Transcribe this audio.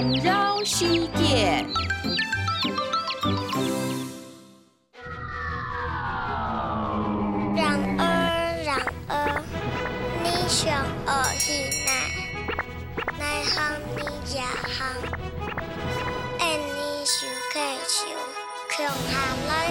绕世界。然而，然而，你想学去哪？哪行你也行，爱你想开想，强下来